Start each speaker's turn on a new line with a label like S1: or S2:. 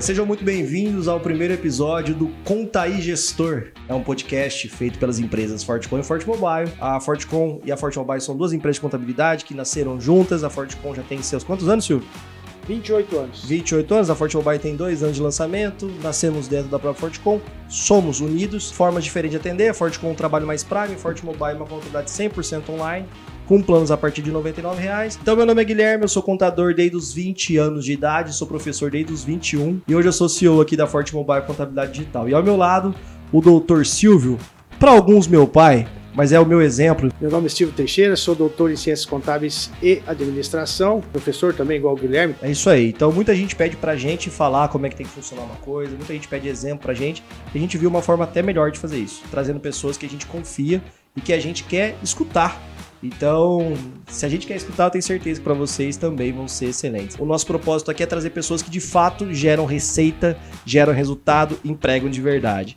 S1: Sejam muito bem-vindos ao primeiro episódio do Contaí Gestor. É um podcast feito pelas empresas Fortcom e Forte Mobile. A Fortcom e a Forte Mobile são duas empresas de contabilidade que nasceram juntas. A Fortcom já tem seus quantos anos, Silvio?
S2: 28 anos.
S1: 28 anos, a Forte Mobile tem dois anos de lançamento, nascemos dentro da própria Fortecom, somos unidos, formas diferentes de atender, a Fortecom é um trabalho mais prime, Forte Mobile é uma contabilidade 100% online, com planos a partir de R$ 99,00. Então, meu nome é Guilherme, eu sou contador desde os 20 anos de idade, sou professor desde os 21 e hoje eu sou CEO aqui da Forte Mobile Contabilidade Digital. E ao meu lado, o doutor Silvio, para alguns meu pai, mas é o meu exemplo.
S2: Meu nome é Silvio Teixeira, sou doutor em Ciências Contábeis e Administração, professor também, igual o Guilherme.
S1: É isso aí. Então, muita gente pede pra gente falar como é que tem que funcionar uma coisa, muita gente pede exemplo pra gente, e a gente viu uma forma até melhor de fazer isso, trazendo pessoas que a gente confia e que a gente quer escutar. Então, se a gente quer escutar, eu tenho certeza que para vocês também vão ser excelentes. O nosso propósito aqui é trazer pessoas que de fato geram receita, geram resultado, empregam de verdade.